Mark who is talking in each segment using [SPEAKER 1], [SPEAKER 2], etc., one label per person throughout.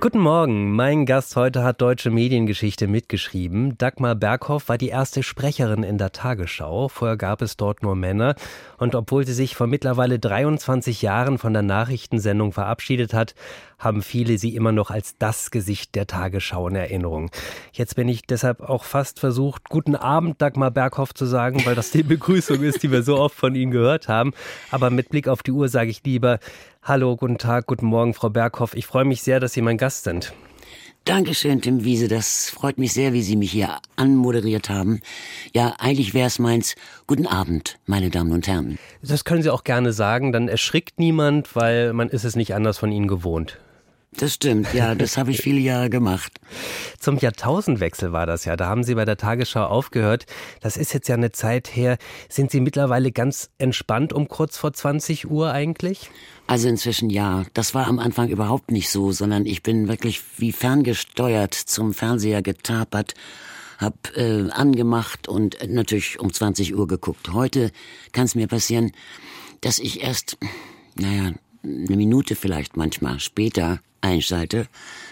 [SPEAKER 1] Guten Morgen, mein Gast heute hat deutsche Mediengeschichte mitgeschrieben. Dagmar Berghoff war die erste Sprecherin in der Tagesschau. Vorher gab es dort nur Männer. Und obwohl sie sich vor mittlerweile 23 Jahren von der Nachrichtensendung verabschiedet hat, haben viele sie immer noch als das Gesicht der Tagesschau in Erinnerung. Jetzt bin ich deshalb auch fast versucht, guten Abend Dagmar Berghoff zu sagen, weil das die Begrüßung ist, die wir so oft von Ihnen gehört haben. Aber mit Blick auf die Uhr sage ich lieber, Hallo, guten Tag, guten Morgen, Frau Berghoff. Ich freue mich sehr, dass Sie mein Gast sind.
[SPEAKER 2] Dankeschön, Tim Wiese. Das freut mich sehr, wie Sie mich hier anmoderiert haben. Ja, eigentlich wäre es meins. Guten Abend, meine Damen und Herren.
[SPEAKER 1] Das können Sie auch gerne sagen, dann erschrickt niemand, weil man ist es nicht anders von Ihnen gewohnt.
[SPEAKER 2] Das stimmt, ja, das habe ich viele Jahre gemacht.
[SPEAKER 1] Zum Jahrtausendwechsel war das ja. Da haben Sie bei der Tagesschau aufgehört. Das ist jetzt ja eine Zeit her. Sind Sie mittlerweile ganz entspannt um kurz vor 20 Uhr eigentlich?
[SPEAKER 2] Also inzwischen ja. Das war am Anfang überhaupt nicht so, sondern ich bin wirklich wie ferngesteuert zum Fernseher getapert, hab äh, angemacht und natürlich um 20 Uhr geguckt. Heute kann es mir passieren, dass ich erst, naja, eine Minute vielleicht manchmal später einschalte,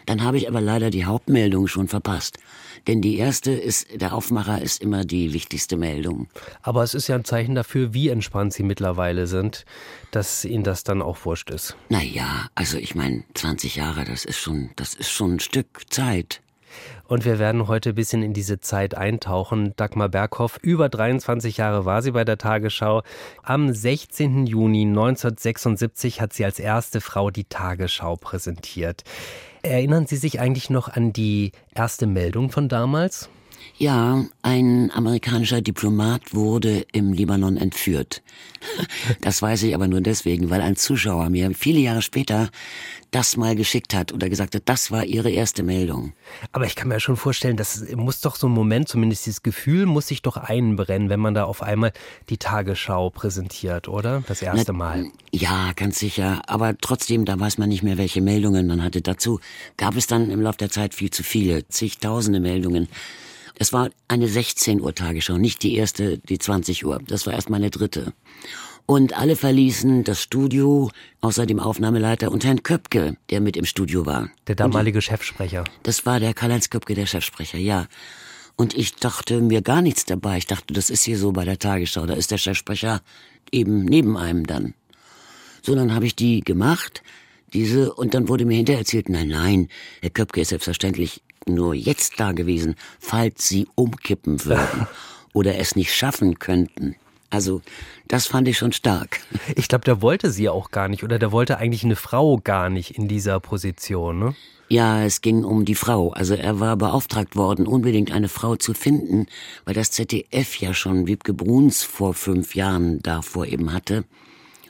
[SPEAKER 2] dann habe ich aber leider die Hauptmeldung schon verpasst. Denn die erste ist, der Aufmacher ist immer die wichtigste Meldung.
[SPEAKER 1] Aber es ist ja ein Zeichen dafür, wie entspannt Sie mittlerweile sind, dass Ihnen das dann auch wurscht ist.
[SPEAKER 2] Naja, also ich meine, 20 Jahre, das ist schon, das ist schon ein Stück Zeit.
[SPEAKER 1] Und wir werden heute ein bisschen in diese Zeit eintauchen. Dagmar Berghoff, über 23 Jahre war sie bei der Tagesschau. Am 16. Juni 1976 hat sie als erste Frau die Tagesschau präsentiert. Erinnern Sie sich eigentlich noch an die erste Meldung von damals?
[SPEAKER 2] Ja, ein amerikanischer Diplomat wurde im Libanon entführt. Das weiß ich aber nur deswegen, weil ein Zuschauer mir viele Jahre später das mal geschickt hat oder gesagt hat, das war ihre erste Meldung.
[SPEAKER 1] Aber ich kann mir schon vorstellen, das muss doch so ein Moment, zumindest dieses Gefühl muss sich doch einbrennen, wenn man da auf einmal die Tagesschau präsentiert, oder? Das erste Mal.
[SPEAKER 2] Ja, ganz sicher. Aber trotzdem, da weiß man nicht mehr, welche Meldungen man hatte. Dazu gab es dann im Laufe der Zeit viel zu viele, zigtausende Meldungen. Es war eine 16 Uhr Tagesschau, nicht die erste, die 20 Uhr. Das war erst meine dritte. Und alle verließen das Studio, außer dem Aufnahmeleiter und Herrn Köpke, der mit im Studio war.
[SPEAKER 1] Der damalige Chefsprecher.
[SPEAKER 2] Das war der Karl-Heinz Köpke, der Chefsprecher, ja. Und ich dachte mir gar nichts dabei. Ich dachte, das ist hier so bei der Tagesschau. Da ist der Chefsprecher eben neben einem dann. So, dann habe ich die gemacht, diese, und dann wurde mir hinterher erzählt, nein, nein, Herr Köpke ist selbstverständlich nur jetzt da gewesen, falls sie umkippen würden oder es nicht schaffen könnten. Also, das fand ich schon stark.
[SPEAKER 1] Ich glaube, der wollte sie auch gar nicht oder der wollte eigentlich eine Frau gar nicht in dieser Position, ne?
[SPEAKER 2] Ja, es ging um die Frau. Also er war beauftragt worden, unbedingt eine Frau zu finden, weil das ZDF ja schon Wiebke Bruns vor fünf Jahren davor eben hatte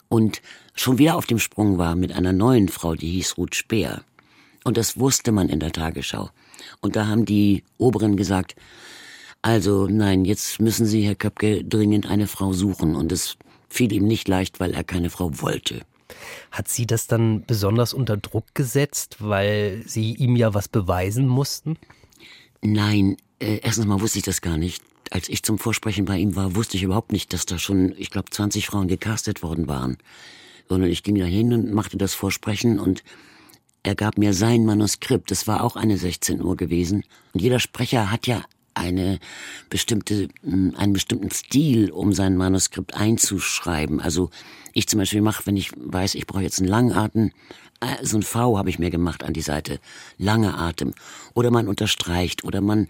[SPEAKER 2] und schon wieder auf dem Sprung war mit einer neuen Frau, die hieß Ruth Speer. Und das wusste man in der Tagesschau. Und da haben die Oberen gesagt, also nein, jetzt müssen Sie, Herr Köpke, dringend eine Frau suchen. Und es fiel ihm nicht leicht, weil er keine Frau wollte.
[SPEAKER 1] Hat Sie das dann besonders unter Druck gesetzt, weil Sie ihm ja was beweisen mussten?
[SPEAKER 2] Nein, äh, erstens mal wusste ich das gar nicht. Als ich zum Vorsprechen bei ihm war, wusste ich überhaupt nicht, dass da schon, ich glaube, 20 Frauen gecastet worden waren. Sondern ich ging da hin und machte das Vorsprechen und er gab mir sein Manuskript. Das war auch eine 16 Uhr gewesen. Und jeder Sprecher hat ja eine bestimmte, hm, einen bestimmten Stil, um sein Manuskript einzuschreiben. Also ich zum Beispiel mache, wenn ich weiß, ich brauche jetzt einen Langatem, äh, so ein V habe ich mir gemacht an die Seite, lange Atem. Oder man unterstreicht oder man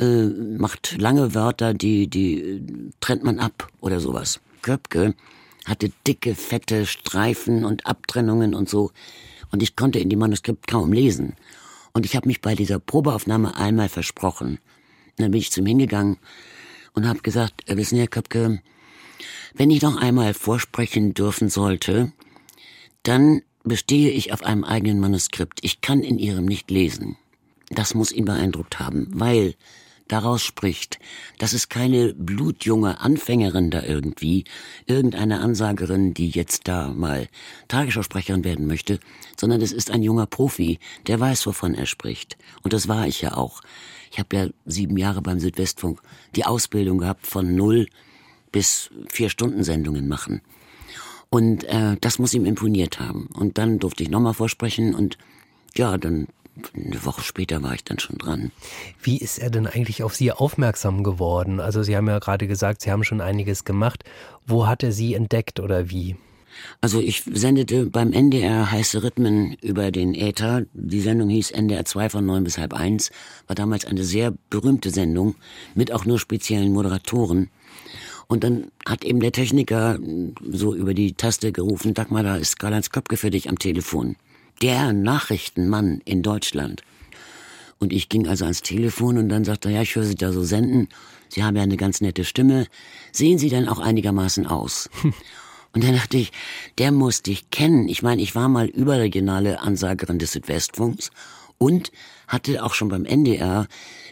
[SPEAKER 2] äh, macht lange Wörter, die die äh, trennt man ab oder sowas. Köpke hatte dicke, fette Streifen und Abtrennungen und so und ich konnte in dem Manuskript kaum lesen. Und ich habe mich bei dieser Probeaufnahme einmal versprochen. Und dann bin ich zum hingegangen und habe gesagt, äh, wissen Sie, Herr Köpke, wenn ich noch einmal vorsprechen dürfen sollte, dann bestehe ich auf einem eigenen Manuskript. Ich kann in Ihrem nicht lesen. Das muss ihn beeindruckt haben, weil daraus spricht, dass es keine blutjunge Anfängerin da irgendwie, irgendeine Ansagerin, die jetzt da mal Tagesschausprecherin werden möchte, sondern es ist ein junger Profi, der weiß, wovon er spricht. Und das war ich ja auch. Ich habe ja sieben Jahre beim Südwestfunk die Ausbildung gehabt von null bis vier Stunden Sendungen machen. Und äh, das muss ihm imponiert haben. Und dann durfte ich nochmal vorsprechen und ja, dann eine Woche später war ich dann schon dran.
[SPEAKER 1] Wie ist er denn eigentlich auf Sie aufmerksam geworden? Also Sie haben ja gerade gesagt, Sie haben schon einiges gemacht. Wo hat er Sie entdeckt oder wie?
[SPEAKER 2] Also ich sendete beim NDR heiße Rhythmen über den Äther. Die Sendung hieß NDR 2 von neun bis halb eins. War damals eine sehr berühmte Sendung mit auch nur speziellen Moderatoren. Und dann hat eben der Techniker so über die Taste gerufen, Dagmar, da ist Karl-Heinz Köpke für dich am Telefon der Nachrichtenmann in Deutschland. Und ich ging also ans Telefon und dann sagte er, ja, ich höre Sie da so senden. Sie haben ja eine ganz nette Stimme. Sehen Sie denn auch einigermaßen aus? Und dann dachte ich, der muss dich kennen. Ich meine, ich war mal überregionale Ansagerin des Südwestfunks und hatte auch schon beim NDR,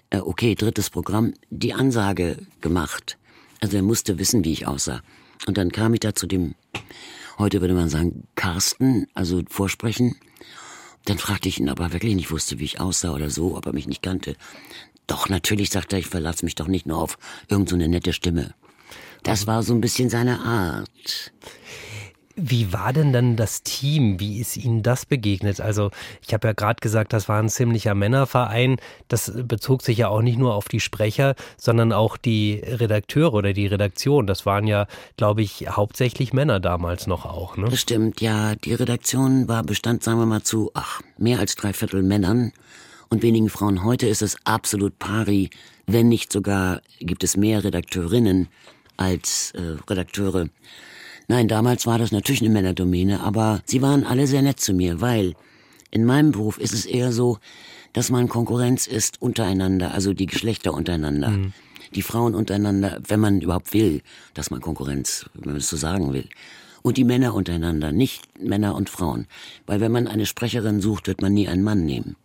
[SPEAKER 2] äh, okay, drittes Programm, die Ansage gemacht. Also er musste wissen, wie ich aussah. Und dann kam ich da zu dem, heute würde man sagen, Carsten, also Vorsprechen. Dann fragte ich ihn, ob er wirklich nicht wusste, wie ich aussah oder so, ob er mich nicht kannte. Doch, natürlich, sagte er, ich verlasse mich doch nicht nur auf irgendeine so nette Stimme. Das war so ein bisschen seine Art.
[SPEAKER 1] Wie war denn dann das Team? Wie ist Ihnen das begegnet? Also ich habe ja gerade gesagt, das war ein ziemlicher Männerverein. Das bezog sich ja auch nicht nur auf die Sprecher, sondern auch die Redakteure oder die Redaktion. Das waren ja, glaube ich, hauptsächlich Männer damals noch auch. Ne?
[SPEAKER 2] Das stimmt, ja. Die Redaktion war bestand, sagen wir mal, zu ach, mehr als drei Viertel Männern und wenigen Frauen. Heute ist es absolut pari. Wenn nicht sogar gibt es mehr Redakteurinnen als äh, Redakteure. Nein, damals war das natürlich eine Männerdomäne, aber sie waren alle sehr nett zu mir, weil in meinem Beruf ist es eher so, dass man Konkurrenz ist untereinander, also die Geschlechter untereinander. Mhm. Die Frauen untereinander, wenn man überhaupt will, dass man Konkurrenz, wenn man es so sagen will. Und die Männer untereinander, nicht Männer und Frauen. Weil wenn man eine Sprecherin sucht, wird man nie einen Mann nehmen.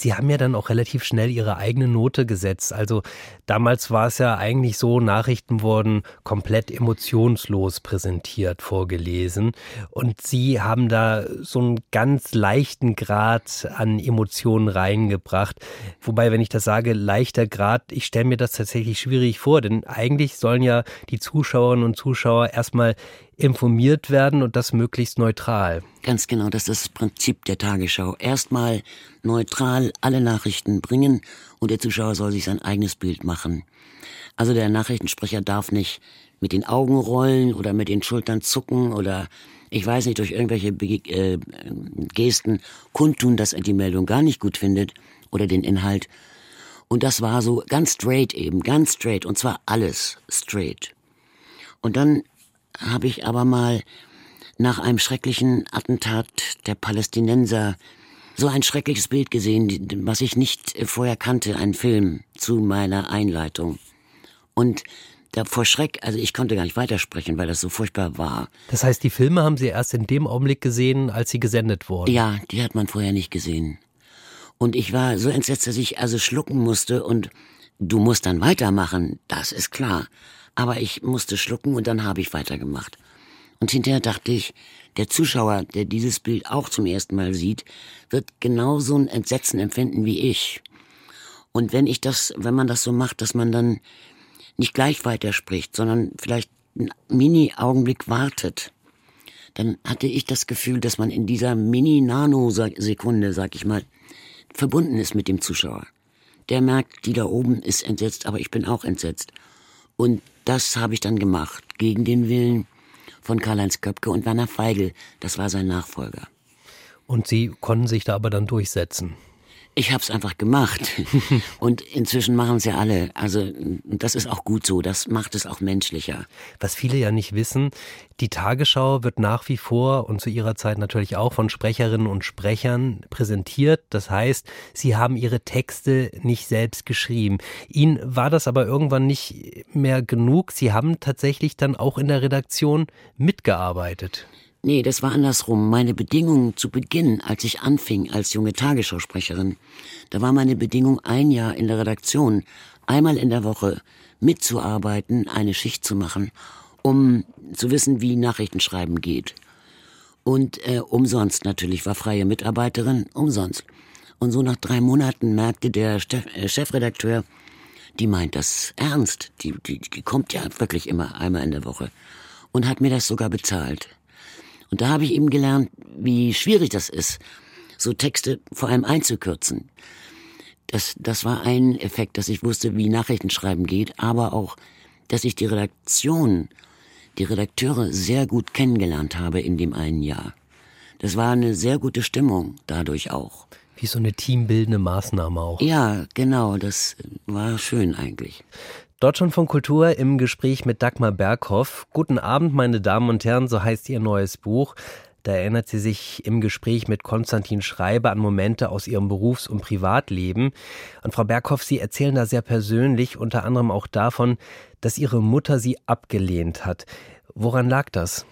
[SPEAKER 1] Sie haben ja dann auch relativ schnell Ihre eigene Note gesetzt. Also damals war es ja eigentlich so, Nachrichten wurden komplett emotionslos präsentiert, vorgelesen. Und Sie haben da so einen ganz leichten Grad an Emotionen reingebracht. Wobei, wenn ich das sage, leichter Grad, ich stelle mir das tatsächlich schwierig vor, denn eigentlich sollen ja die Zuschauerinnen und Zuschauer erstmal informiert werden und das möglichst neutral.
[SPEAKER 2] Ganz genau, das ist das Prinzip der Tagesschau. Erstmal neutral alle Nachrichten bringen und der Zuschauer soll sich sein eigenes Bild machen. Also der Nachrichtensprecher darf nicht mit den Augen rollen oder mit den Schultern zucken oder ich weiß nicht, durch irgendwelche Be äh, Gesten kundtun, dass er die Meldung gar nicht gut findet oder den Inhalt. Und das war so ganz straight eben, ganz straight und zwar alles straight. Und dann habe ich aber mal nach einem schrecklichen Attentat der Palästinenser so ein schreckliches Bild gesehen, was ich nicht vorher kannte, ein Film zu meiner Einleitung. Und da vor Schreck, also ich konnte gar nicht weitersprechen, weil das so furchtbar war.
[SPEAKER 1] Das heißt, die Filme haben Sie erst in dem Augenblick gesehen, als sie gesendet wurden?
[SPEAKER 2] Ja, die hat man vorher nicht gesehen. Und ich war so entsetzt, dass ich also schlucken musste und du musst dann weitermachen, das ist klar. Aber ich musste schlucken und dann habe ich weitergemacht. Und hinterher dachte ich, der Zuschauer, der dieses Bild auch zum ersten Mal sieht, wird genauso ein Entsetzen empfinden wie ich. Und wenn ich das, wenn man das so macht, dass man dann nicht gleich weiterspricht, sondern vielleicht einen Mini-Augenblick wartet, dann hatte ich das Gefühl, dass man in dieser Mini-Nanosekunde, sag ich mal, verbunden ist mit dem Zuschauer. Der merkt, die da oben ist entsetzt, aber ich bin auch entsetzt. Und das habe ich dann gemacht, gegen den Willen von Karl-Heinz Köpke und Werner Feigl. Das war sein Nachfolger.
[SPEAKER 1] Und Sie konnten sich da aber dann durchsetzen?
[SPEAKER 2] Ich habe es einfach gemacht. Und inzwischen machen es ja alle. Also das ist auch gut so. Das macht es auch menschlicher.
[SPEAKER 1] Was viele ja nicht wissen, die Tagesschau wird nach wie vor und zu ihrer Zeit natürlich auch von Sprecherinnen und Sprechern präsentiert. Das heißt, sie haben ihre Texte nicht selbst geschrieben. Ihnen war das aber irgendwann nicht mehr genug. Sie haben tatsächlich dann auch in der Redaktion mitgearbeitet.
[SPEAKER 2] Nee, das war andersrum. Meine Bedingung zu Beginn, als ich anfing als junge Tagesschausprecherin, da war meine Bedingung ein Jahr in der Redaktion, einmal in der Woche mitzuarbeiten, eine Schicht zu machen, um zu wissen, wie Nachrichtenschreiben geht. Und äh, umsonst natürlich, war freie Mitarbeiterin, umsonst. Und so nach drei Monaten merkte der äh, Chefredakteur, die meint das ernst, die, die, die kommt ja wirklich immer einmal in der Woche und hat mir das sogar bezahlt. Und da habe ich eben gelernt, wie schwierig das ist, so Texte vor allem einzukürzen. Das, das war ein Effekt, dass ich wusste, wie Nachrichtenschreiben geht, aber auch, dass ich die Redaktion, die Redakteure sehr gut kennengelernt habe in dem einen Jahr. Das war eine sehr gute Stimmung dadurch auch.
[SPEAKER 1] Wie so eine teambildende Maßnahme auch.
[SPEAKER 2] Ja, genau, das war schön eigentlich.
[SPEAKER 1] Deutschland von Kultur im Gespräch mit Dagmar Berghoff. Guten Abend, meine Damen und Herren, so heißt ihr neues Buch. Da erinnert sie sich im Gespräch mit Konstantin Schreiber an Momente aus ihrem Berufs- und Privatleben. Und Frau Berghoff, Sie erzählen da sehr persönlich, unter anderem auch davon, dass Ihre Mutter Sie abgelehnt hat. Woran lag das?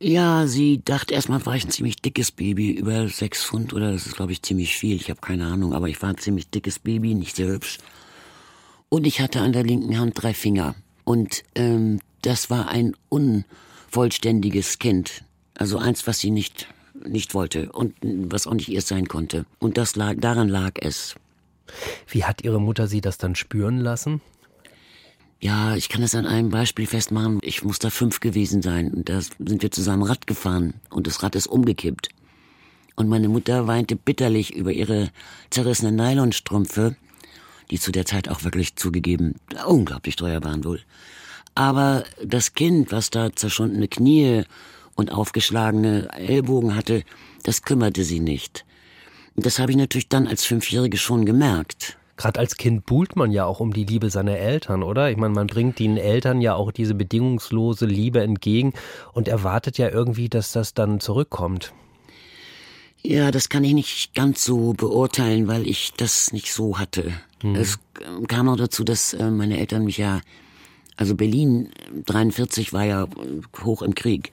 [SPEAKER 2] Ja, sie dachte erstmal, war ich ein ziemlich dickes Baby, über sechs Pfund oder das ist, glaube ich, ziemlich viel. Ich habe keine Ahnung, aber ich war ein ziemlich dickes Baby, nicht sehr hübsch. Und ich hatte an der linken Hand drei Finger. Und ähm, das war ein unvollständiges Kind. Also eins, was sie nicht, nicht wollte und was auch nicht ihr sein konnte. Und das lag, daran lag es.
[SPEAKER 1] Wie hat Ihre Mutter Sie das dann spüren lassen?
[SPEAKER 2] Ja, ich kann es an einem Beispiel festmachen. Ich muss da fünf gewesen sein. Und da sind wir zusammen Rad gefahren und das Rad ist umgekippt. Und meine Mutter weinte bitterlich über ihre zerrissenen Nylonstrümpfe die zu der Zeit auch wirklich zugegeben unglaublich teuer waren wohl. Aber das Kind, was da zerschundene Knie und aufgeschlagene Ellbogen hatte, das kümmerte sie nicht. Das habe ich natürlich dann als Fünfjährige schon gemerkt.
[SPEAKER 1] Gerade als Kind buhlt man ja auch um die Liebe seiner Eltern, oder? Ich meine, man bringt den Eltern ja auch diese bedingungslose Liebe entgegen und erwartet ja irgendwie, dass das dann zurückkommt.
[SPEAKER 2] Ja, das kann ich nicht ganz so beurteilen, weil ich das nicht so hatte. Mhm. Es kam noch dazu, dass äh, meine Eltern mich ja, also Berlin 43 war ja hoch im Krieg.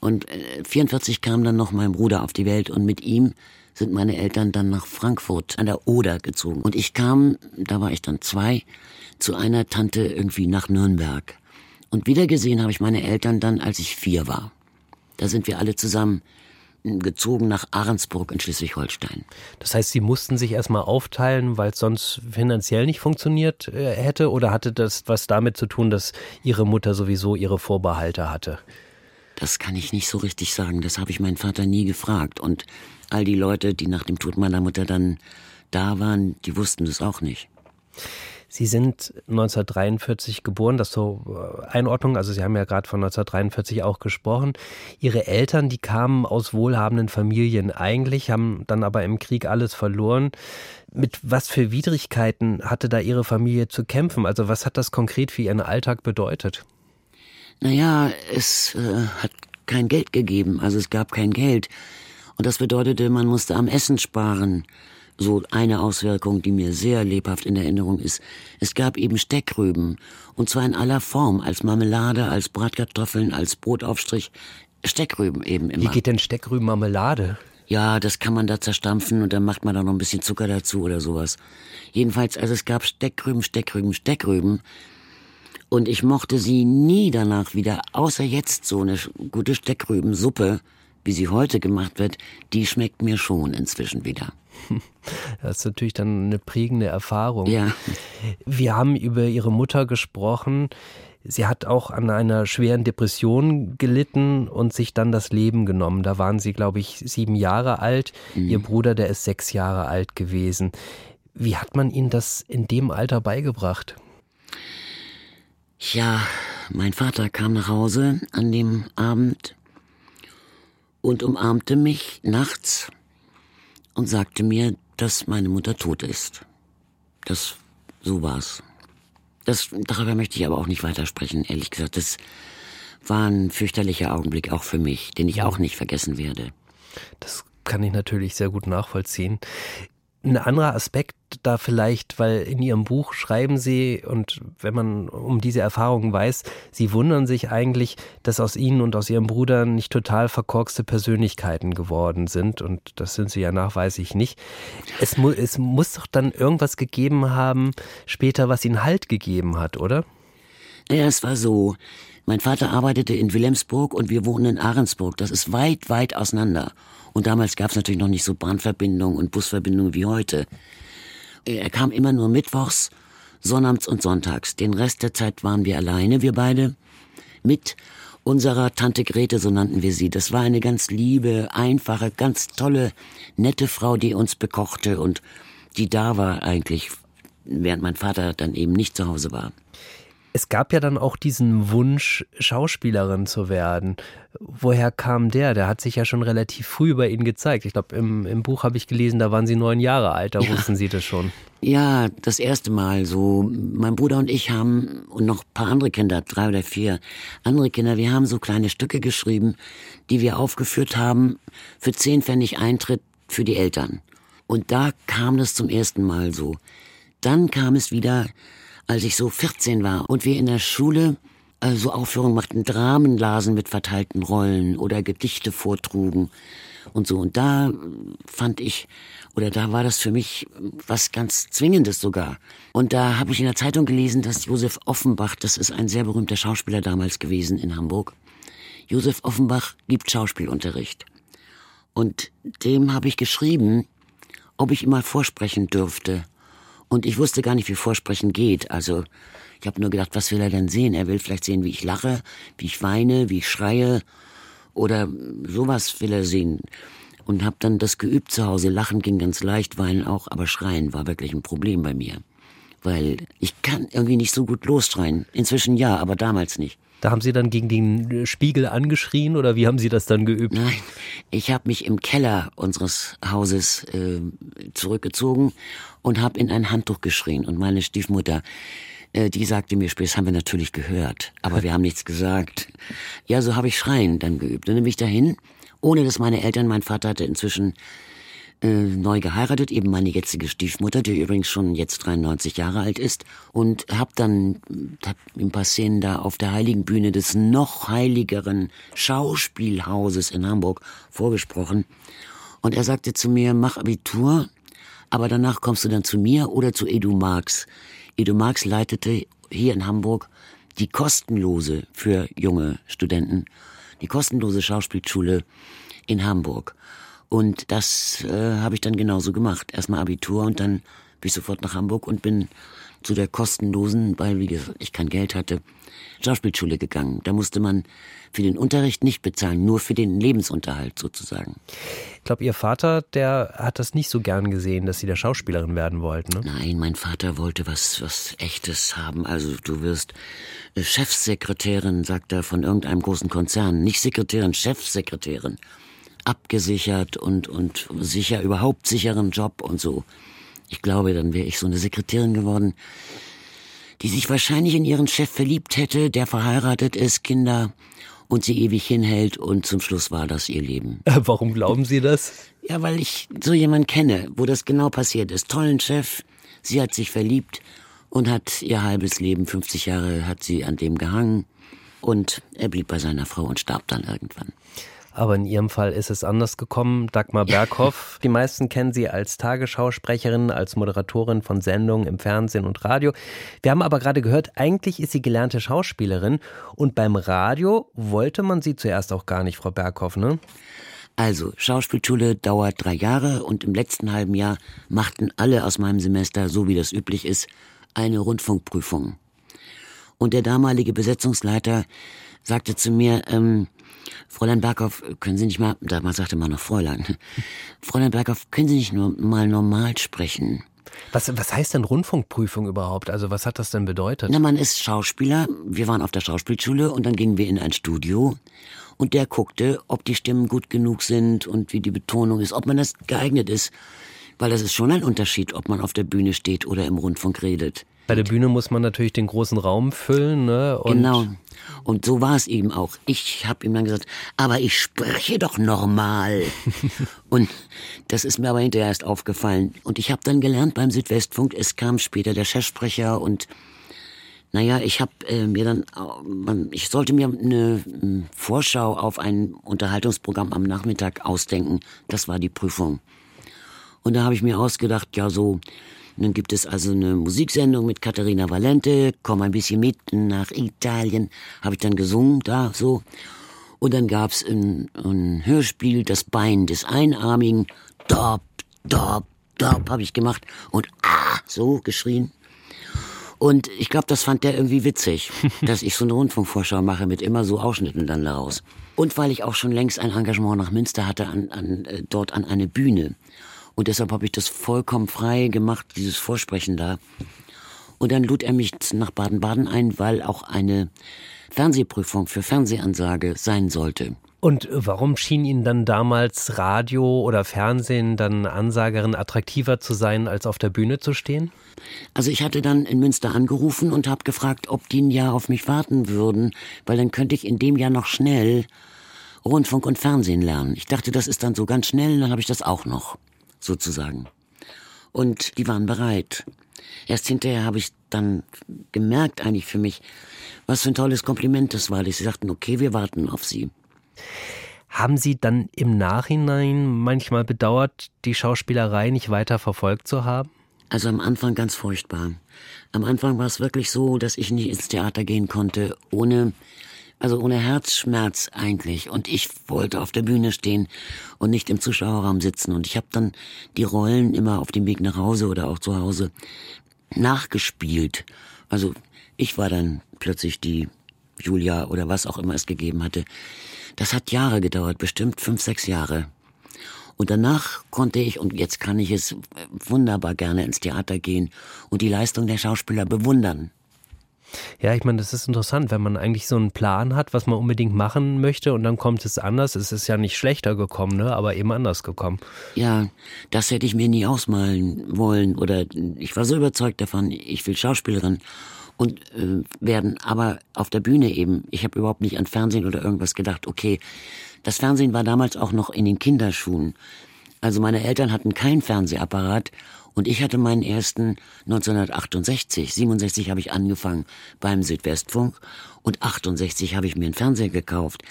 [SPEAKER 2] Und 44 äh, kam dann noch mein Bruder auf die Welt und mit ihm sind meine Eltern dann nach Frankfurt an der Oder gezogen. Und ich kam, da war ich dann zwei, zu einer Tante irgendwie nach Nürnberg. Und wiedergesehen habe ich meine Eltern dann, als ich vier war. Da sind wir alle zusammen gezogen nach Ahrensburg in Schleswig-Holstein.
[SPEAKER 1] Das heißt, Sie mussten sich erstmal aufteilen, weil es sonst finanziell nicht funktioniert äh, hätte? Oder hatte das was damit zu tun, dass Ihre Mutter sowieso ihre Vorbehalte hatte?
[SPEAKER 2] Das kann ich nicht so richtig sagen. Das habe ich meinen Vater nie gefragt. Und all die Leute, die nach dem Tod meiner Mutter dann da waren, die wussten das auch nicht.
[SPEAKER 1] Sie sind 1943 geboren, das so äh, Einordnung, also Sie haben ja gerade von 1943 auch gesprochen. Ihre Eltern, die kamen aus wohlhabenden Familien eigentlich, haben dann aber im Krieg alles verloren. Mit was für Widrigkeiten hatte da Ihre Familie zu kämpfen? Also was hat das konkret für Ihren Alltag bedeutet?
[SPEAKER 2] Naja, es äh, hat kein Geld gegeben, also es gab kein Geld. Und das bedeutete, man musste am Essen sparen so eine Auswirkung, die mir sehr lebhaft in Erinnerung ist. Es gab eben Steckrüben. Und zwar in aller Form. Als Marmelade, als Bratkartoffeln, als Brotaufstrich. Steckrüben eben immer.
[SPEAKER 1] Wie geht denn Steckrübenmarmelade?
[SPEAKER 2] Ja, das kann man da zerstampfen und dann macht man da noch ein bisschen Zucker dazu oder sowas. Jedenfalls, also es gab Steckrüben, Steckrüben, Steckrüben. Und ich mochte sie nie danach wieder, außer jetzt so eine gute Steckrübensuppe, wie sie heute gemacht wird, die schmeckt mir schon inzwischen wieder.
[SPEAKER 1] Das ist natürlich dann eine prägende Erfahrung.
[SPEAKER 2] Ja.
[SPEAKER 1] Wir haben über Ihre Mutter gesprochen. Sie hat auch an einer schweren Depression gelitten und sich dann das Leben genommen. Da waren Sie, glaube ich, sieben Jahre alt. Mhm. Ihr Bruder, der ist sechs Jahre alt gewesen. Wie hat man Ihnen das in dem Alter beigebracht?
[SPEAKER 2] Ja, mein Vater kam nach Hause an dem Abend und umarmte mich nachts und sagte mir, dass meine Mutter tot ist. Das, so war's. Das, darüber möchte ich aber auch nicht weitersprechen, ehrlich gesagt. Das war ein fürchterlicher Augenblick auch für mich, den ich auch nicht vergessen werde.
[SPEAKER 1] Das kann ich natürlich sehr gut nachvollziehen. Ein anderer Aspekt da vielleicht, weil in Ihrem Buch schreiben Sie, und wenn man um diese Erfahrungen weiß, Sie wundern sich eigentlich, dass aus Ihnen und aus Ihrem Bruder nicht total verkorkste Persönlichkeiten geworden sind. Und das sind Sie ja nachweislich nicht. Es, mu es muss doch dann irgendwas gegeben haben, später, was Ihnen Halt gegeben hat, oder?
[SPEAKER 2] Ja, es war so. Mein Vater arbeitete in Wilhelmsburg und wir wohnen in Ahrensburg. Das ist weit, weit auseinander. Und damals gab es natürlich noch nicht so Bahnverbindungen und Busverbindungen wie heute. Er kam immer nur mittwochs, sonnabends und sonntags. Den Rest der Zeit waren wir alleine, wir beide, mit unserer Tante Grete, so nannten wir sie. Das war eine ganz liebe, einfache, ganz tolle, nette Frau, die uns bekochte und die da war eigentlich, während mein Vater dann eben nicht zu Hause war.
[SPEAKER 1] Es gab ja dann auch diesen Wunsch, Schauspielerin zu werden. Woher kam der? Der hat sich ja schon relativ früh bei Ihnen gezeigt. Ich glaube, im, im Buch habe ich gelesen, da waren Sie neun Jahre alt, da ja. wussten Sie das schon.
[SPEAKER 2] Ja, das erste Mal so. Mein Bruder und ich haben, und noch ein paar andere Kinder, drei oder vier andere Kinder, wir haben so kleine Stücke geschrieben, die wir aufgeführt haben für zehn Pfennig Eintritt für die Eltern. Und da kam das zum ersten Mal so. Dann kam es wieder als ich so 14 war und wir in der Schule äh, so Aufführungen machten, Dramen lasen mit verteilten Rollen oder Gedichte vortrugen und so. Und da fand ich, oder da war das für mich was ganz Zwingendes sogar. Und da habe ich in der Zeitung gelesen, dass Josef Offenbach, das ist ein sehr berühmter Schauspieler damals gewesen in Hamburg, Josef Offenbach gibt Schauspielunterricht. Und dem habe ich geschrieben, ob ich ihm mal vorsprechen dürfte. Und ich wusste gar nicht, wie Vorsprechen geht. Also ich habe nur gedacht, was will er denn sehen? Er will vielleicht sehen, wie ich lache, wie ich weine, wie ich schreie oder sowas will er sehen. Und habe dann das geübt zu Hause. Lachen ging ganz leicht, weinen auch, aber schreien war wirklich ein Problem bei mir. Weil ich kann irgendwie nicht so gut losschreien. Inzwischen ja, aber damals nicht.
[SPEAKER 1] Da haben Sie dann gegen den Spiegel angeschrien oder wie haben Sie das dann geübt?
[SPEAKER 2] Nein, ich habe mich im Keller unseres Hauses äh, zurückgezogen und habe in ein Handtuch geschrien. Und meine Stiefmutter, äh, die sagte mir später, das haben wir natürlich gehört, aber wir haben nichts gesagt. Ja, so habe ich Schreien dann geübt. Dann bin ich dahin, ohne dass meine Eltern, mein Vater hatte inzwischen äh, neu geheiratet, eben meine jetzige Stiefmutter, die übrigens schon jetzt 93 Jahre alt ist, und hab dann hab ein paar Szenen da auf der heiligen Bühne des noch heiligeren Schauspielhauses in Hamburg vorgesprochen. Und er sagte zu mir, mach Abitur, aber danach kommst du dann zu mir oder zu Edu Marx. Edu Marx leitete hier in Hamburg die kostenlose für junge Studenten, die kostenlose Schauspielschule in Hamburg. Und das äh, habe ich dann genauso gemacht. Erstmal Abitur und dann bin ich sofort nach Hamburg und bin zu der kostenlosen, weil wie gesagt, ich kein Geld hatte, Schauspielschule gegangen. Da musste man für den Unterricht nicht bezahlen, nur für den Lebensunterhalt sozusagen.
[SPEAKER 1] Ich glaube, Ihr Vater, der hat das nicht so gern gesehen, dass Sie der Schauspielerin werden wollten. Ne?
[SPEAKER 2] Nein, mein Vater wollte was, was Echtes haben. Also du wirst äh, Chefsekretärin, sagt er, von irgendeinem großen Konzern. Nicht Sekretärin, Chefsekretärin. Abgesichert und, und sicher, überhaupt sicheren Job und so. Ich glaube, dann wäre ich so eine Sekretärin geworden, die sich wahrscheinlich in ihren Chef verliebt hätte, der verheiratet ist, Kinder und sie ewig hinhält und zum Schluss war das ihr Leben.
[SPEAKER 1] Warum glauben Sie das?
[SPEAKER 2] Ja, weil ich so jemand kenne, wo das genau passiert ist. Tollen Chef, sie hat sich verliebt und hat ihr halbes Leben, 50 Jahre hat sie an dem gehangen und er blieb bei seiner Frau und starb dann irgendwann.
[SPEAKER 1] Aber in Ihrem Fall ist es anders gekommen. Dagmar Berghoff, die meisten kennen sie als Tagesschausprecherin, als Moderatorin von Sendungen im Fernsehen und Radio. Wir haben aber gerade gehört, eigentlich ist sie gelernte Schauspielerin und beim Radio wollte man sie zuerst auch gar nicht, Frau Berghoff, ne?
[SPEAKER 2] Also, Schauspielschule dauert drei Jahre und im letzten halben Jahr machten alle aus meinem Semester, so wie das üblich ist, eine Rundfunkprüfung. Und der damalige Besetzungsleiter sagte zu mir, ähm, Fräulein Berghoff, können Sie nicht mal, damals sagte man noch Fräulein, Fräulein Berghoff, können Sie nicht nur mal normal sprechen?
[SPEAKER 1] Was, was heißt denn Rundfunkprüfung überhaupt? Also was hat das denn bedeutet?
[SPEAKER 2] Na, man ist Schauspieler. Wir waren auf der Schauspielschule und dann gingen wir in ein Studio und der guckte, ob die Stimmen gut genug sind und wie die Betonung ist, ob man das geeignet ist. Weil das ist schon ein Unterschied, ob man auf der Bühne steht oder im Rundfunk redet.
[SPEAKER 1] Bei der Bühne muss man natürlich den großen Raum füllen. Ne?
[SPEAKER 2] Und genau. Und so war es eben auch. Ich habe ihm dann gesagt, aber ich spreche doch normal. und das ist mir aber hinterher erst aufgefallen. Und ich habe dann gelernt beim Südwestfunk, es kam später der Chefsprecher und naja, ich habe äh, mir dann, ich sollte mir eine äh, Vorschau auf ein Unterhaltungsprogramm am Nachmittag ausdenken. Das war die Prüfung. Und da habe ich mir ausgedacht, ja so, dann gibt es also eine Musiksendung mit Katharina Valente, komm ein bisschen mit nach Italien, habe ich dann gesungen, da so. Und dann gab's ein, ein Hörspiel, das Bein des Einarmigen, dop, dop, dop, habe ich gemacht und ah, so geschrien. Und ich glaube, das fand der irgendwie witzig, dass ich so eine Rundfunkvorschau mache mit immer so Ausschnitten dann daraus. Und weil ich auch schon längst ein Engagement nach Münster hatte, an, an, äh, dort an eine Bühne. Und deshalb habe ich das vollkommen frei gemacht, dieses Vorsprechen da. Und dann lud er mich nach Baden-Baden ein, weil auch eine Fernsehprüfung für Fernsehansage sein sollte.
[SPEAKER 1] Und warum schien Ihnen dann damals Radio oder Fernsehen dann Ansagerin attraktiver zu sein, als auf der Bühne zu stehen?
[SPEAKER 2] Also ich hatte dann in Münster angerufen und habe gefragt, ob die ein Jahr auf mich warten würden, weil dann könnte ich in dem Jahr noch schnell Rundfunk und Fernsehen lernen. Ich dachte, das ist dann so ganz schnell, dann habe ich das auch noch sozusagen. Und die waren bereit. Erst hinterher habe ich dann gemerkt eigentlich für mich, was für ein tolles Kompliment das war. Sie sagten, okay, wir warten auf Sie.
[SPEAKER 1] Haben Sie dann im Nachhinein manchmal bedauert, die Schauspielerei nicht weiter verfolgt zu haben?
[SPEAKER 2] Also am Anfang ganz furchtbar. Am Anfang war es wirklich so, dass ich nicht ins Theater gehen konnte, ohne also ohne Herzschmerz eigentlich. Und ich wollte auf der Bühne stehen und nicht im Zuschauerraum sitzen. Und ich habe dann die Rollen immer auf dem Weg nach Hause oder auch zu Hause nachgespielt. Also ich war dann plötzlich die Julia oder was auch immer es gegeben hatte. Das hat Jahre gedauert, bestimmt fünf, sechs Jahre. Und danach konnte ich, und jetzt kann ich es wunderbar gerne ins Theater gehen und die Leistung der Schauspieler bewundern.
[SPEAKER 1] Ja, ich meine, das ist interessant, wenn man eigentlich so einen Plan hat, was man unbedingt machen möchte und dann kommt es anders. Es ist ja nicht schlechter gekommen, ne? aber eben anders gekommen.
[SPEAKER 2] Ja, das hätte ich mir nie ausmalen wollen oder ich war so überzeugt davon, ich will Schauspielerin und äh, werden, aber auf der Bühne eben. Ich habe überhaupt nicht an Fernsehen oder irgendwas gedacht. Okay, das Fernsehen war damals auch noch in den Kinderschuhen. Also meine Eltern hatten keinen Fernsehapparat und ich hatte meinen ersten 1968. 67 habe ich angefangen beim Südwestfunk und 68 habe ich mir einen Fernseher gekauft.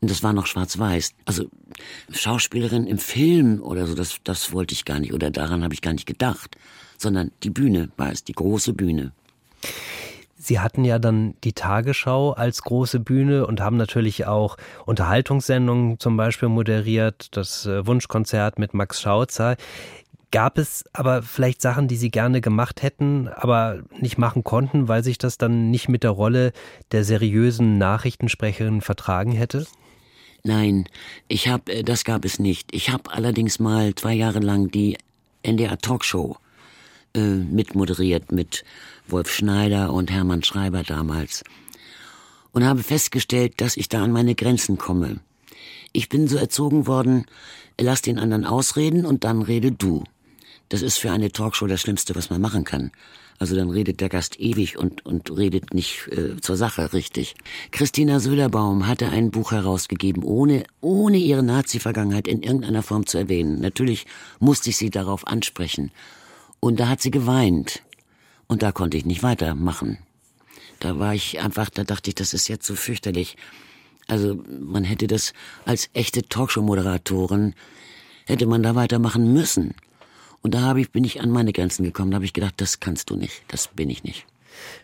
[SPEAKER 2] Und das war noch schwarz-weiß. Also Schauspielerin im Film oder so, das, das wollte ich gar nicht oder daran habe ich gar nicht gedacht. Sondern die Bühne war es, die große Bühne.
[SPEAKER 1] Sie hatten ja dann die Tagesschau als große Bühne und haben natürlich auch Unterhaltungssendungen zum Beispiel moderiert, das äh, Wunschkonzert mit Max Schautzer. Gab es aber vielleicht Sachen, die Sie gerne gemacht hätten, aber nicht machen konnten, weil sich das dann nicht mit der Rolle der seriösen Nachrichtensprecherin vertragen hätte?
[SPEAKER 2] Nein, ich habe, äh, das gab es nicht. Ich habe allerdings mal zwei Jahre lang die NDR Talkshow äh, mitmoderiert mit Wolf Schneider und Hermann Schreiber damals und habe festgestellt, dass ich da an meine Grenzen komme. Ich bin so erzogen worden, lass den anderen ausreden und dann rede du. Das ist für eine Talkshow das Schlimmste, was man machen kann. Also dann redet der Gast ewig und, und redet nicht äh, zur Sache richtig. Christina Söderbaum hatte ein Buch herausgegeben, ohne, ohne ihre Nazi-Vergangenheit in irgendeiner Form zu erwähnen. Natürlich musste ich sie darauf ansprechen. Und da hat sie geweint. Und da konnte ich nicht weitermachen. Da war ich einfach, da dachte ich, das ist jetzt so fürchterlich. Also man hätte das als echte Talkshow-Moderatorin, hätte man da weitermachen müssen. Und da habe ich, bin ich an meine Grenzen gekommen. Da habe ich gedacht, das kannst du nicht, das bin ich nicht.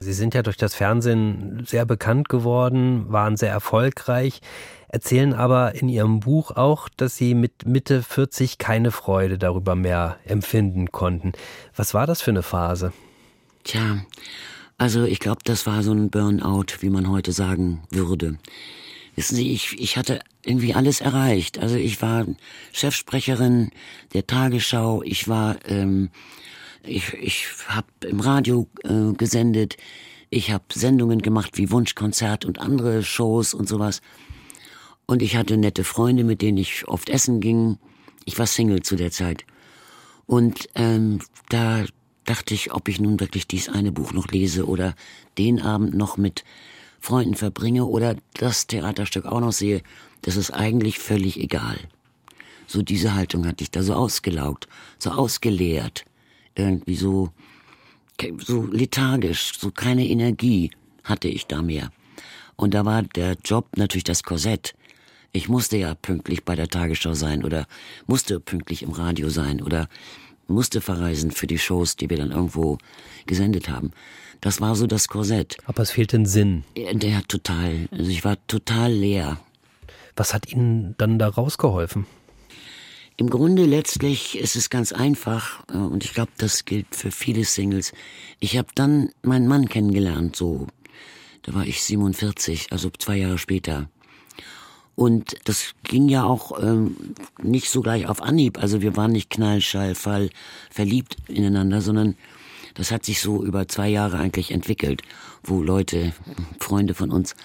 [SPEAKER 1] Sie sind ja durch das Fernsehen sehr bekannt geworden, waren sehr erfolgreich, erzählen aber in Ihrem Buch auch, dass Sie mit Mitte 40 keine Freude darüber mehr empfinden konnten. Was war das für eine Phase?
[SPEAKER 2] Tja, also ich glaube, das war so ein Burnout, wie man heute sagen würde. Wissen Sie, ich, ich hatte irgendwie alles erreicht. Also ich war Chefsprecherin der Tagesschau, ich war, ähm, ich, ich habe im Radio äh, gesendet, ich habe Sendungen gemacht wie Wunschkonzert und andere Shows und sowas. Und ich hatte nette Freunde, mit denen ich oft essen ging. Ich war Single zu der Zeit. Und ähm, da dachte ich, ob ich nun wirklich dies eine Buch noch lese oder den Abend noch mit Freunden verbringe oder das Theaterstück auch noch sehe, das ist eigentlich völlig egal. So diese Haltung hatte ich da so ausgelaugt, so ausgeleert, irgendwie so, so lethargisch, so keine Energie hatte ich da mehr. Und da war der Job natürlich das Korsett. Ich musste ja pünktlich bei der Tagesschau sein oder musste pünktlich im Radio sein oder musste verreisen für die Shows, die wir dann irgendwo gesendet haben. Das war so das Korsett.
[SPEAKER 1] Aber es fehlt den Sinn.
[SPEAKER 2] Der, der total, also ich war total leer.
[SPEAKER 1] Was hat Ihnen dann da rausgeholfen?
[SPEAKER 2] Im Grunde letztlich ist es ganz einfach äh, und ich glaube, das gilt für viele Singles. Ich habe dann meinen Mann kennengelernt, so, da war ich 47, also zwei Jahre später. Und das ging ja auch ähm, nicht so gleich auf Anhieb. Also wir waren nicht knallschallfall verliebt ineinander, sondern das hat sich so über zwei Jahre eigentlich entwickelt, wo Leute, Freunde von uns,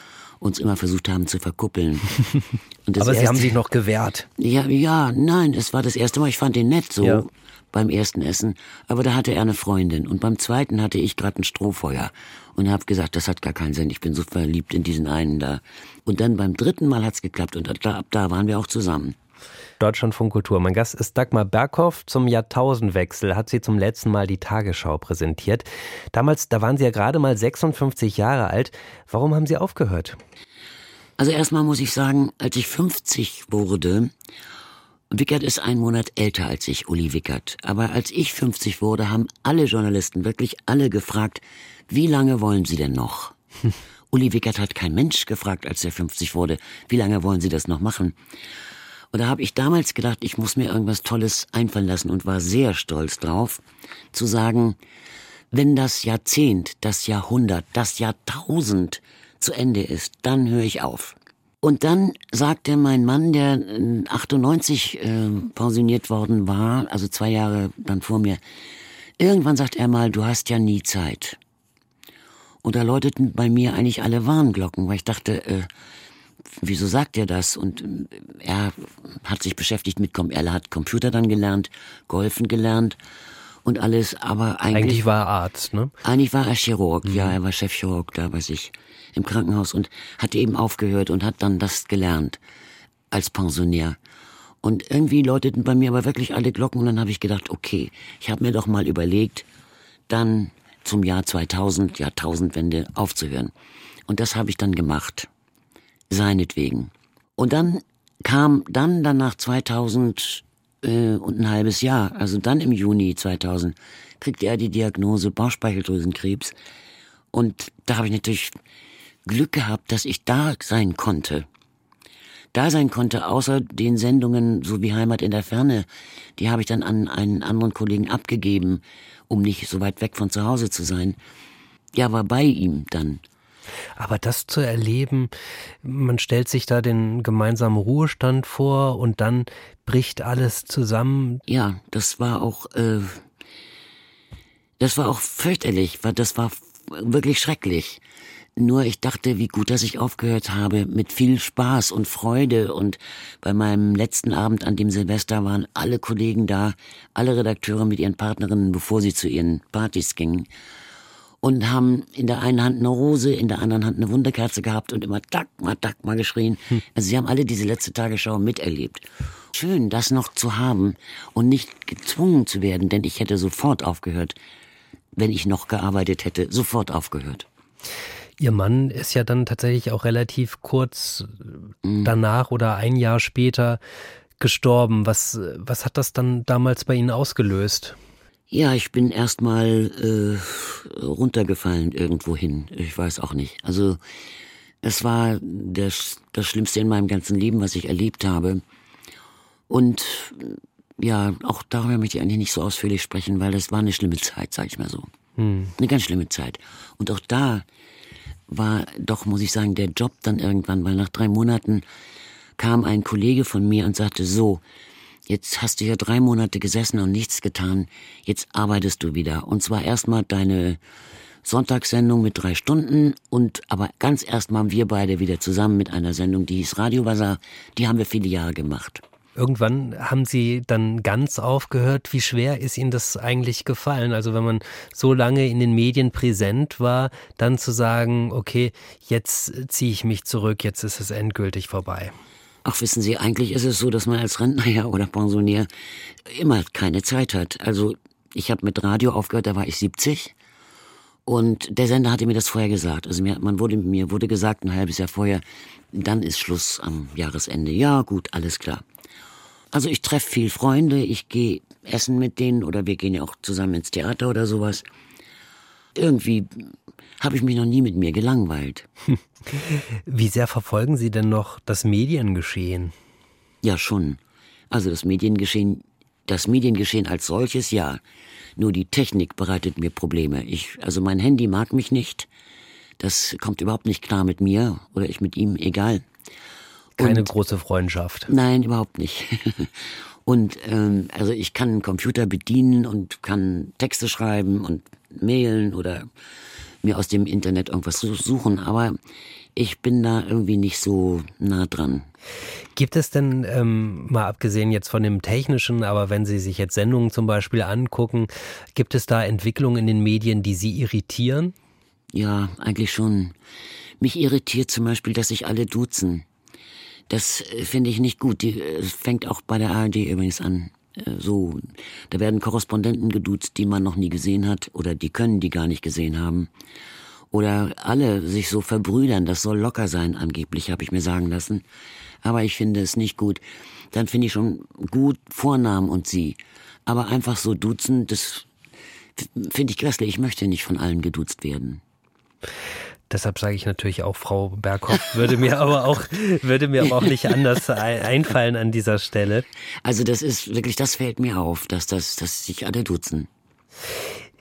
[SPEAKER 2] uns immer versucht haben zu verkuppeln.
[SPEAKER 1] Aber Sie haben sich noch gewehrt.
[SPEAKER 2] Ja, ja, nein, es war das erste Mal, ich fand ihn nett so. Ja. Beim ersten Essen, aber da hatte er eine Freundin und beim zweiten hatte ich gerade ein Strohfeuer und habe gesagt, das hat gar keinen Sinn, ich bin so verliebt in diesen einen da. Und dann beim dritten Mal hat's geklappt und ab da waren wir auch zusammen.
[SPEAKER 1] Deutschlandfunk Kultur. Mein Gast ist Dagmar Berghoff. Zum Jahrtausendwechsel hat sie zum letzten Mal die Tagesschau präsentiert. Damals, da waren Sie ja gerade mal 56 Jahre alt. Warum haben Sie aufgehört?
[SPEAKER 2] Also erstmal muss ich sagen, als ich 50 wurde, Wickert ist ein Monat älter als ich, Uli Wickert. Aber als ich 50 wurde, haben alle Journalisten, wirklich alle gefragt, wie lange wollen Sie denn noch? Uli Wickert hat kein Mensch gefragt, als er 50 wurde, wie lange wollen Sie das noch machen? Und da habe ich damals gedacht, ich muss mir irgendwas Tolles einfallen lassen und war sehr stolz drauf, zu sagen, wenn das Jahrzehnt, das Jahrhundert, das Jahrtausend zu Ende ist, dann höre ich auf. Und dann sagte mein Mann, der 98 äh, pensioniert worden war, also zwei Jahre dann vor mir, irgendwann sagt er mal, du hast ja nie Zeit. Und da läuteten bei mir eigentlich alle Warnglocken, weil ich dachte, äh, wieso sagt er das? Und äh, er hat sich beschäftigt mit, er hat Computer dann gelernt, Golfen gelernt und alles, aber eigentlich...
[SPEAKER 1] Eigentlich war er Arzt, ne?
[SPEAKER 2] Eigentlich war er Chirurg, mhm. ja, er war Chefchirurg da bei sich im Krankenhaus und hat eben aufgehört und hat dann das gelernt als Pensionär. Und irgendwie läuteten bei mir aber wirklich alle Glocken und dann habe ich gedacht, okay, ich habe mir doch mal überlegt, dann zum Jahr 2000, Jahrtausendwende aufzuhören. Und das habe ich dann gemacht seinetwegen. Und dann kam dann danach 2000 äh, und ein halbes Jahr, also dann im Juni 2000, kriegte er die Diagnose Bauchspeicheldrüsenkrebs. Und da habe ich natürlich Glück gehabt, dass ich da sein konnte. Da sein konnte, außer den Sendungen so wie Heimat in der Ferne, die habe ich dann an einen anderen Kollegen abgegeben, um nicht so weit weg von zu Hause zu sein. Ja, war bei ihm dann.
[SPEAKER 1] Aber das zu erleben, man stellt sich da den gemeinsamen Ruhestand vor und dann bricht alles zusammen.
[SPEAKER 2] Ja, das war auch, äh, das war auch fürchterlich, das war wirklich schrecklich. Nur ich dachte, wie gut, dass ich aufgehört habe, mit viel Spaß und Freude. Und bei meinem letzten Abend an dem Silvester waren alle Kollegen da, alle Redakteure mit ihren Partnerinnen, bevor sie zu ihren Partys gingen und haben in der einen Hand eine Rose, in der anderen Hand eine Wunderkerze gehabt und immer Dagmar, Dagmar geschrien. Also sie haben alle diese letzte Tagesschau miterlebt. Schön, das noch zu haben und nicht gezwungen zu werden, denn ich hätte sofort aufgehört, wenn ich noch gearbeitet hätte, sofort aufgehört.
[SPEAKER 1] Ihr Mann ist ja dann tatsächlich auch relativ kurz mhm. danach oder ein Jahr später gestorben. Was, was hat das dann damals bei Ihnen ausgelöst?
[SPEAKER 2] Ja, ich bin erstmal äh, runtergefallen irgendwo hin. Ich weiß auch nicht. Also es war das, das Schlimmste in meinem ganzen Leben, was ich erlebt habe. Und ja, auch darüber möchte ich eigentlich nicht so ausführlich sprechen, weil das war eine schlimme Zeit, sag ich mal so. Hm. Eine ganz schlimme Zeit. Und auch da war doch, muss ich sagen, der Job dann irgendwann, weil nach drei Monaten kam ein Kollege von mir und sagte, so, Jetzt hast du hier drei Monate gesessen und nichts getan. Jetzt arbeitest du wieder. Und zwar erstmal deine Sonntagssendung mit drei Stunden und aber ganz erstmal wir beide wieder zusammen mit einer Sendung, die hieß Radio Bazaar. Die haben wir viele Jahre gemacht.
[SPEAKER 1] Irgendwann haben Sie dann ganz aufgehört. Wie schwer ist Ihnen das eigentlich gefallen? Also wenn man so lange in den Medien präsent war, dann zu sagen, okay, jetzt ziehe ich mich zurück, jetzt ist es endgültig vorbei.
[SPEAKER 2] Ach, wissen Sie, eigentlich ist es so, dass man als Rentner ja oder Pensionär immer keine Zeit hat. Also ich habe mit Radio aufgehört, da war ich 70. Und der Sender hatte mir das vorher gesagt. Also mir, man wurde, mir wurde gesagt, ein halbes Jahr vorher, dann ist Schluss am Jahresende. Ja, gut, alles klar. Also ich treffe viel Freunde, ich gehe essen mit denen oder wir gehen ja auch zusammen ins Theater oder sowas. Irgendwie habe ich mich noch nie mit mir gelangweilt.
[SPEAKER 1] Wie sehr verfolgen Sie denn noch das Mediengeschehen?
[SPEAKER 2] Ja, schon. Also das Mediengeschehen, das Mediengeschehen als solches, ja. Nur die Technik bereitet mir Probleme. Ich, also mein Handy mag mich nicht. Das kommt überhaupt nicht klar mit mir oder ich mit ihm, egal.
[SPEAKER 1] Keine und, große Freundschaft.
[SPEAKER 2] Nein, überhaupt nicht. und ähm, also ich kann einen Computer bedienen und kann Texte schreiben und mailen oder mir aus dem Internet irgendwas suchen, aber ich bin da irgendwie nicht so nah dran.
[SPEAKER 1] Gibt es denn, ähm, mal abgesehen jetzt von dem Technischen, aber wenn Sie sich jetzt Sendungen zum Beispiel angucken, gibt es da Entwicklungen in den Medien, die Sie irritieren?
[SPEAKER 2] Ja, eigentlich schon. Mich irritiert zum Beispiel, dass sich alle duzen. Das äh, finde ich nicht gut. Die äh, fängt auch bei der ARD übrigens an. Äh, so, da werden Korrespondenten geduzt, die man noch nie gesehen hat oder die können die gar nicht gesehen haben. Oder alle sich so verbrüdern, das soll locker sein, angeblich, habe ich mir sagen lassen. Aber ich finde es nicht gut. Dann finde ich schon gut Vornamen und sie. Aber einfach so duzen, das finde ich grässlich. Ich möchte nicht von allen geduzt werden.
[SPEAKER 1] Deshalb sage ich natürlich auch Frau Berghoff, würde mir aber auch, würde mir aber auch nicht anders einfallen an dieser Stelle.
[SPEAKER 2] Also das ist wirklich, das fällt mir auf, dass das, dass sich alle duzen.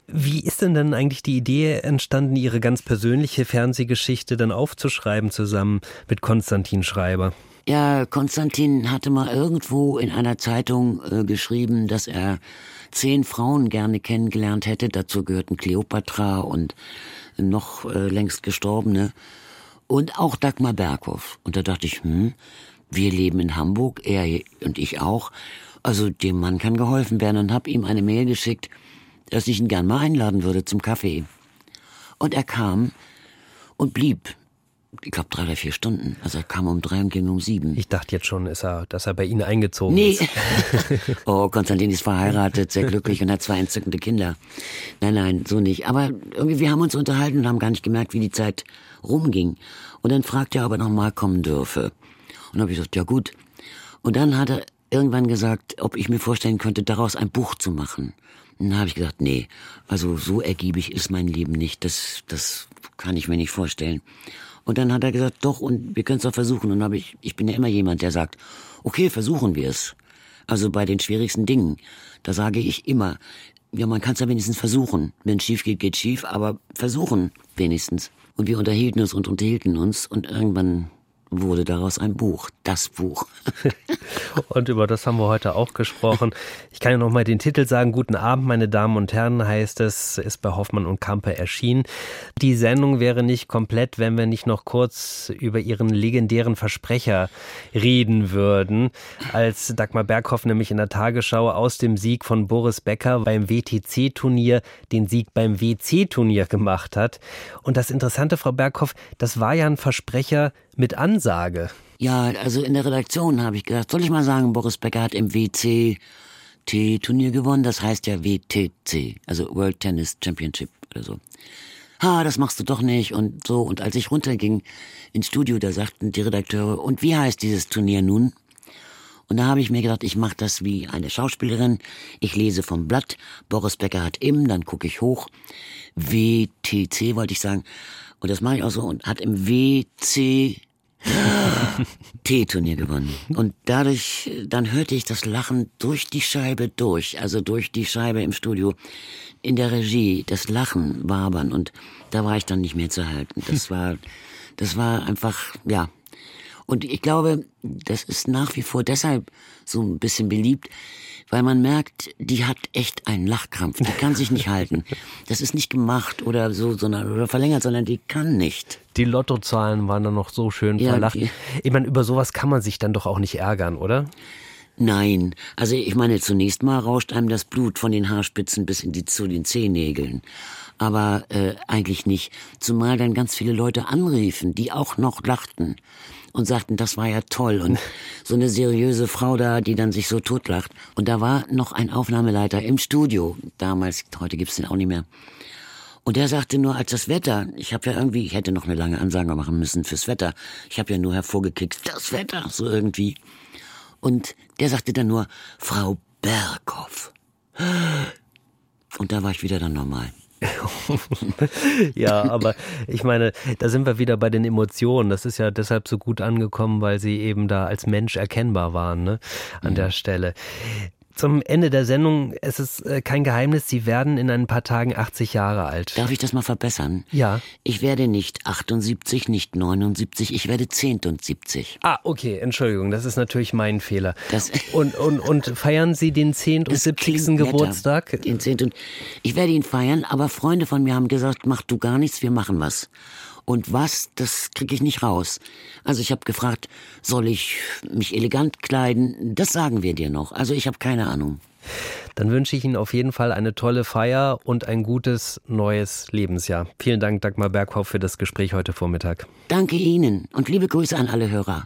[SPEAKER 1] Wie ist denn dann eigentlich die Idee entstanden, Ihre ganz persönliche Fernsehgeschichte dann aufzuschreiben zusammen mit Konstantin Schreiber?
[SPEAKER 2] Ja, Konstantin hatte mal irgendwo in einer Zeitung äh, geschrieben, dass er zehn Frauen gerne kennengelernt hätte. Dazu gehörten Kleopatra und noch äh, längst gestorbene und auch Dagmar Berghoff. Und da dachte ich, hm, wir leben in Hamburg, er und ich auch. Also dem Mann kann geholfen werden und habe ihm eine Mail geschickt, dass ich ihn gern mal einladen würde zum Kaffee. Und er kam und blieb. Ich glaube drei oder vier Stunden. Also er kam um drei und ging um sieben.
[SPEAKER 1] Ich dachte jetzt schon, ist er, dass er bei Ihnen eingezogen
[SPEAKER 2] nee.
[SPEAKER 1] ist.
[SPEAKER 2] oh, Konstantin ist verheiratet, sehr glücklich und hat zwei entzückende Kinder. Nein, nein, so nicht. Aber irgendwie, wir haben uns unterhalten und haben gar nicht gemerkt, wie die Zeit rumging. Und dann fragte er, ob er noch mal kommen dürfe. Und dann habe ich gesagt, ja gut. Und dann hat er irgendwann gesagt, ob ich mir vorstellen könnte, daraus ein Buch zu machen. Dann habe ich gesagt, nee, also so ergiebig ist mein Leben nicht. Das, das kann ich mir nicht vorstellen. Und dann hat er gesagt, doch, und wir können es doch versuchen. Und habe ich, ich bin ja immer jemand, der sagt, okay, versuchen wir es. Also bei den schwierigsten Dingen, da sage ich immer, ja, man kann es ja wenigstens versuchen. Wenn es schief geht, geht schief, aber versuchen wenigstens. Und wir unterhielten uns und unterhielten uns und irgendwann wurde daraus ein Buch, das Buch.
[SPEAKER 1] und über das haben wir heute auch gesprochen. Ich kann ja noch mal den Titel sagen. Guten Abend, meine Damen und Herren, heißt es, ist bei Hoffmann und Kampe erschienen. Die Sendung wäre nicht komplett, wenn wir nicht noch kurz über ihren legendären Versprecher reden würden. Als Dagmar Berghoff nämlich in der Tagesschau aus dem Sieg von Boris Becker beim WTC-Turnier den Sieg beim WC-Turnier gemacht hat. Und das Interessante, Frau Berghoff, das war ja ein Versprecher, mit Ansage.
[SPEAKER 2] Ja, also in der Redaktion habe ich gedacht, soll ich mal sagen, Boris Becker hat im WCT-Turnier gewonnen. Das heißt ja WTC, also World Tennis Championship oder so. Ha, das machst du doch nicht und so. Und als ich runterging ins Studio, da sagten die Redakteure, und wie heißt dieses Turnier nun? Und da habe ich mir gedacht, ich mache das wie eine Schauspielerin. Ich lese vom Blatt, Boris Becker hat im, dann gucke ich hoch. WTC wollte ich sagen. Und das mache ich auch so und hat im WC T-Turnier gewonnen. Und dadurch, dann hörte ich das Lachen durch die Scheibe durch, also durch die Scheibe im Studio, in der Regie, das Lachen wabern und da war ich dann nicht mehr zu halten. Das war, das war einfach, ja. Und ich glaube, das ist nach wie vor deshalb so ein bisschen beliebt, weil man merkt, die hat echt einen Lachkrampf. Die kann sich nicht halten. Das ist nicht gemacht oder so, sondern oder verlängert, sondern die kann nicht.
[SPEAKER 1] Die Lottozahlen waren dann noch so schön ja, verlacht. Ich meine, über sowas kann man sich dann doch auch nicht ärgern, oder?
[SPEAKER 2] Nein, also ich meine, zunächst mal rauscht einem das Blut von den Haarspitzen bis in die, zu den Zehennägeln. Aber äh, eigentlich nicht. Zumal dann ganz viele Leute anriefen, die auch noch lachten und sagten, das war ja toll. Und so eine seriöse Frau da, die dann sich so totlacht. Und da war noch ein Aufnahmeleiter im Studio. Damals, heute gibt's den auch nicht mehr. Und der sagte nur, als das Wetter, ich habe ja irgendwie, ich hätte noch eine lange Ansage machen müssen fürs Wetter. Ich habe ja nur hervorgekickt, das Wetter, so irgendwie. Und der sagte dann nur, Frau Berghoff. Und da war ich wieder dann normal.
[SPEAKER 1] ja, aber ich meine, da sind wir wieder bei den Emotionen. Das ist ja deshalb so gut angekommen, weil sie eben da als Mensch erkennbar waren, ne? An mhm. der Stelle. Zum Ende der Sendung, es ist äh, kein Geheimnis, Sie werden in ein paar Tagen 80 Jahre alt.
[SPEAKER 2] Darf ich das mal verbessern?
[SPEAKER 1] Ja.
[SPEAKER 2] Ich werde nicht 78, nicht 79, ich werde 70.
[SPEAKER 1] Ah, okay, Entschuldigung, das ist natürlich mein Fehler. Das und, und, und feiern Sie den 10. und 70. Geburtstag?
[SPEAKER 2] Den 10. Und ich werde ihn feiern, aber Freunde von mir haben gesagt, mach du gar nichts, wir machen was. Und was, das kriege ich nicht raus. Also ich habe gefragt, soll ich mich elegant kleiden? Das sagen wir dir noch. Also ich habe keine Ahnung.
[SPEAKER 1] Dann wünsche ich Ihnen auf jeden Fall eine tolle Feier und ein gutes neues Lebensjahr. Vielen Dank, Dagmar Berghoff, für das Gespräch heute Vormittag.
[SPEAKER 2] Danke Ihnen und liebe Grüße an alle Hörer.